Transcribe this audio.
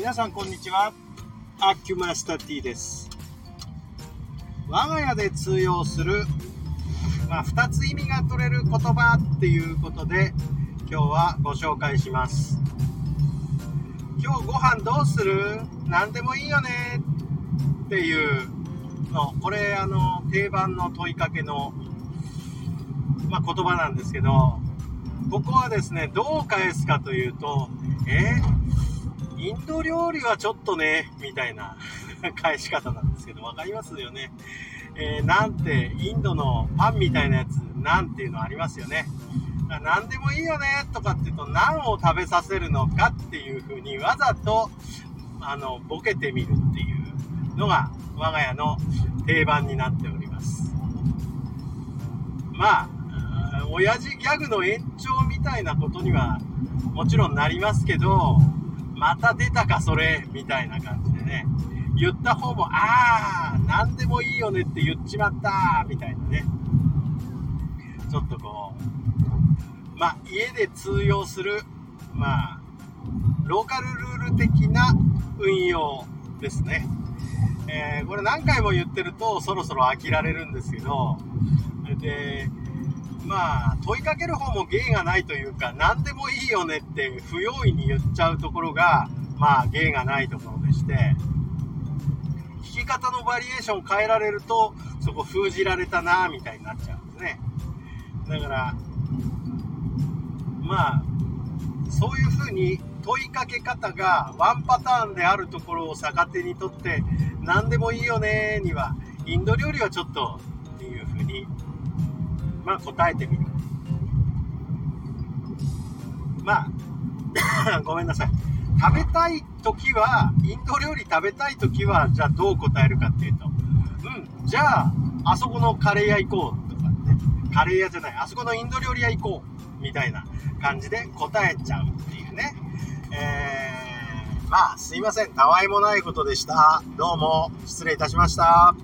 皆さんこんにちは。アキュマスタ T です。我が家で通用する、まあ、2つ意味が取れる言葉っていうことで今日はご紹介します。今日ご飯どうする？何でもいいよね。っていうのこれあの定番の問いかけの、まあ、言葉なんですけどここはですねどう返すかというとえ？ーインド料理はちょっとね、みたいな 返し方なんですけど、分かりますよね。えー、なんて、インドのパンみたいなやつ、なんていうのありますよね。何でもいいよねとかって言うと何を食べさせるのかっていうふうにわざとあのボケてみるっていうのが我が家の定番になっておりますまあ親父ギャグの延長みたいなことにはもちろんなりますけどまた出たかそれみたいな感じでね。言った方もああ何でもいいよねって言っちまったみたいなね。ちょっとこうまあ家で通用するまあローカルルール的な運用ですね、えー、これ何回も言ってるとそろそろ飽きられるんですけどでまあ、問いかける方も芸がないというか、何でもいいよねって不用意に言っちゃうところが、まあ、芸がないところでして、弾き方のバリエーション変えられると、そこ封じられたなみたいになっちゃうんですね。だから、まあ、そういうふうに問いかけ方がワンパターンであるところを逆手にとって、何でもいいよねには、インド料理はちょっとっていうふうにまあ、答えてみる。まあ、ごめんなさい。食べたい時は、インド料理食べたい時は、じゃあどう答えるかっていうと、うん、じゃあ、あそこのカレー屋行こうとかね、カレー屋じゃない、あそこのインド料理屋行こうみたいな感じで答えちゃうっていうね。えー、まあ、すいません。たわいもないことでした。どうも、失礼いたしました。